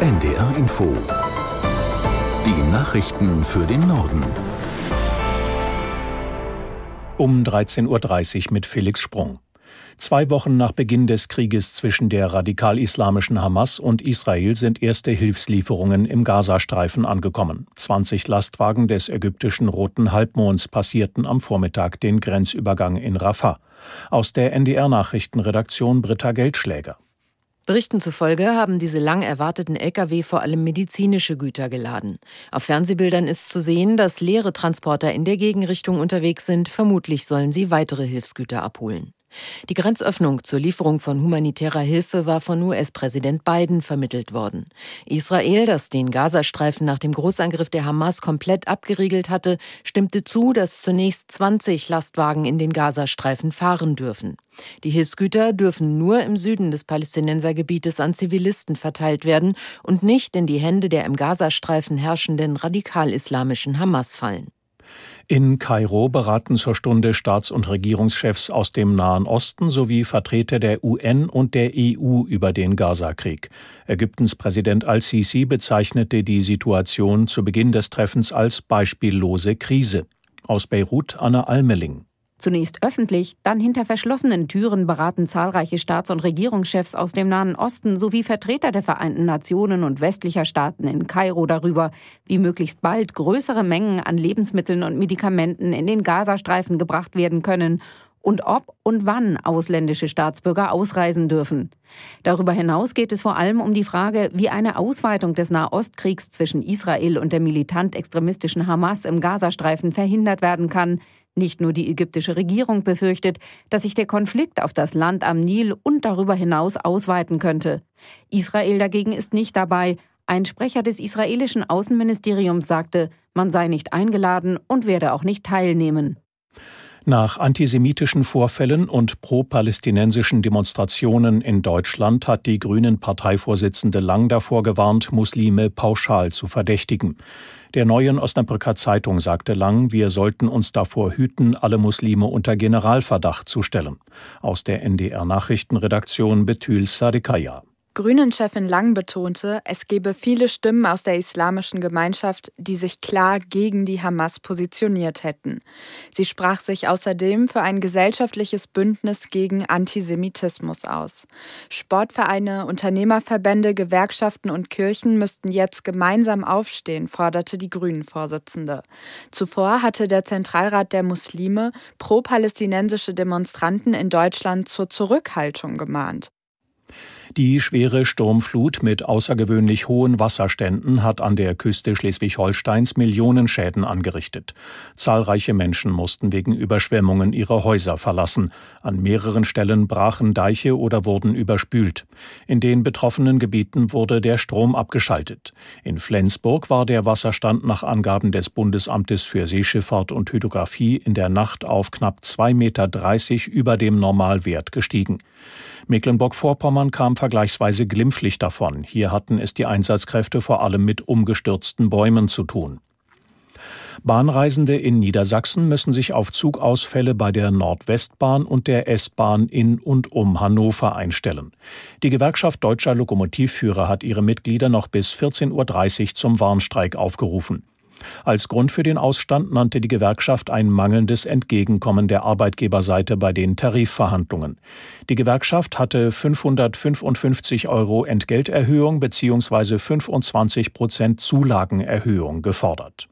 NDR Info. Die Nachrichten für den Norden. Um 13.30 Uhr mit Felix Sprung. Zwei Wochen nach Beginn des Krieges zwischen der radikal-islamischen Hamas und Israel sind erste Hilfslieferungen im Gazastreifen angekommen. 20 Lastwagen des ägyptischen Roten Halbmonds passierten am Vormittag den Grenzübergang in Rafah. Aus der NDR-Nachrichtenredaktion Britta Geldschläger. Berichten zufolge haben diese lang erwarteten Lkw vor allem medizinische Güter geladen. Auf Fernsehbildern ist zu sehen, dass leere Transporter in der Gegenrichtung unterwegs sind. Vermutlich sollen sie weitere Hilfsgüter abholen. Die Grenzöffnung zur Lieferung von humanitärer Hilfe war von US-Präsident Biden vermittelt worden. Israel, das den Gazastreifen nach dem Großangriff der Hamas komplett abgeriegelt hatte, stimmte zu, dass zunächst 20 Lastwagen in den Gazastreifen fahren dürfen. Die Hilfsgüter dürfen nur im Süden des Palästinensergebietes an Zivilisten verteilt werden und nicht in die Hände der im Gazastreifen herrschenden radikal-islamischen Hamas fallen. In Kairo beraten zur Stunde Staats- und Regierungschefs aus dem Nahen Osten sowie Vertreter der UN und der EU über den Gazakrieg. Ägyptens Präsident al-Sisi bezeichnete die Situation zu Beginn des Treffens als beispiellose Krise. Aus Beirut Anna Almeling. Zunächst öffentlich, dann hinter verschlossenen Türen beraten zahlreiche Staats- und Regierungschefs aus dem Nahen Osten sowie Vertreter der Vereinten Nationen und westlicher Staaten in Kairo darüber, wie möglichst bald größere Mengen an Lebensmitteln und Medikamenten in den Gazastreifen gebracht werden können und ob und wann ausländische Staatsbürger ausreisen dürfen. Darüber hinaus geht es vor allem um die Frage, wie eine Ausweitung des Nahostkriegs zwischen Israel und der militant-extremistischen Hamas im Gazastreifen verhindert werden kann, nicht nur die ägyptische Regierung befürchtet, dass sich der Konflikt auf das Land am Nil und darüber hinaus ausweiten könnte. Israel dagegen ist nicht dabei. Ein Sprecher des israelischen Außenministeriums sagte, man sei nicht eingeladen und werde auch nicht teilnehmen. Nach antisemitischen Vorfällen und pro-palästinensischen Demonstrationen in Deutschland hat die Grünen Parteivorsitzende lang davor gewarnt, Muslime pauschal zu verdächtigen. Der neuen Osnabrücker Zeitung sagte Lang, wir sollten uns davor hüten, alle Muslime unter Generalverdacht zu stellen. Aus der NDR Nachrichtenredaktion Betül Sadekaya. Grünen-Chefin Lang betonte, es gebe viele Stimmen aus der islamischen Gemeinschaft, die sich klar gegen die Hamas positioniert hätten. Sie sprach sich außerdem für ein gesellschaftliches Bündnis gegen Antisemitismus aus. Sportvereine, Unternehmerverbände, Gewerkschaften und Kirchen müssten jetzt gemeinsam aufstehen, forderte die Grünen-Vorsitzende. Zuvor hatte der Zentralrat der Muslime pro-palästinensische Demonstranten in Deutschland zur Zurückhaltung gemahnt. Die schwere Sturmflut mit außergewöhnlich hohen Wasserständen hat an der Küste Schleswig-Holsteins Millionen Schäden angerichtet. Zahlreiche Menschen mussten wegen Überschwemmungen ihre Häuser verlassen. An mehreren Stellen brachen Deiche oder wurden überspült. In den betroffenen Gebieten wurde der Strom abgeschaltet. In Flensburg war der Wasserstand nach Angaben des Bundesamtes für Seeschifffahrt und Hydrographie in der Nacht auf knapp 2,30 Meter über dem Normalwert gestiegen. Mecklenburg-Vorpommern kam vergleichsweise glimpflich davon. Hier hatten es die Einsatzkräfte vor allem mit umgestürzten Bäumen zu tun. Bahnreisende in Niedersachsen müssen sich auf Zugausfälle bei der Nordwestbahn und der S-Bahn in und um Hannover einstellen. Die Gewerkschaft deutscher Lokomotivführer hat ihre Mitglieder noch bis 14.30 Uhr zum Warnstreik aufgerufen. Als Grund für den Ausstand nannte die Gewerkschaft ein mangelndes Entgegenkommen der Arbeitgeberseite bei den Tarifverhandlungen. Die Gewerkschaft hatte 555 Euro Entgelterhöhung bzw. 25 Prozent Zulagenerhöhung gefordert.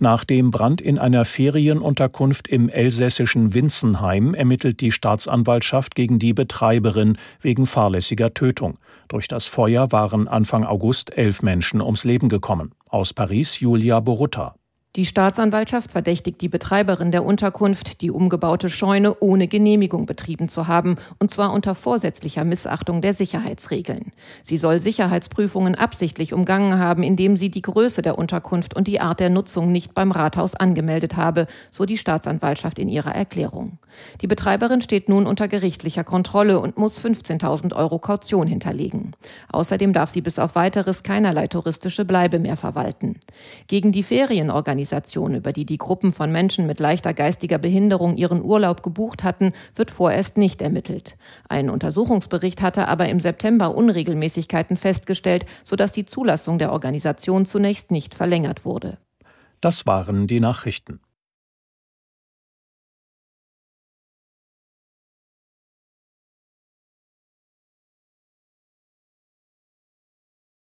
Nach dem Brand in einer Ferienunterkunft im elsässischen Winzenheim ermittelt die Staatsanwaltschaft gegen die Betreiberin wegen fahrlässiger Tötung. Durch das Feuer waren Anfang August elf Menschen ums Leben gekommen. Aus Paris Julia Borutta. Die Staatsanwaltschaft verdächtigt die Betreiberin der Unterkunft, die umgebaute Scheune ohne Genehmigung betrieben zu haben, und zwar unter vorsätzlicher Missachtung der Sicherheitsregeln. Sie soll Sicherheitsprüfungen absichtlich umgangen haben, indem sie die Größe der Unterkunft und die Art der Nutzung nicht beim Rathaus angemeldet habe, so die Staatsanwaltschaft in ihrer Erklärung. Die Betreiberin steht nun unter gerichtlicher Kontrolle und muss 15.000 Euro Kaution hinterlegen. Außerdem darf sie bis auf weiteres keinerlei touristische Bleibe mehr verwalten. Gegen die Ferienorganisation Organisation, über die die Gruppen von Menschen mit leichter geistiger Behinderung ihren Urlaub gebucht hatten, wird vorerst nicht ermittelt. Ein Untersuchungsbericht hatte aber im September Unregelmäßigkeiten festgestellt, sodass die Zulassung der Organisation zunächst nicht verlängert wurde. Das waren die Nachrichten.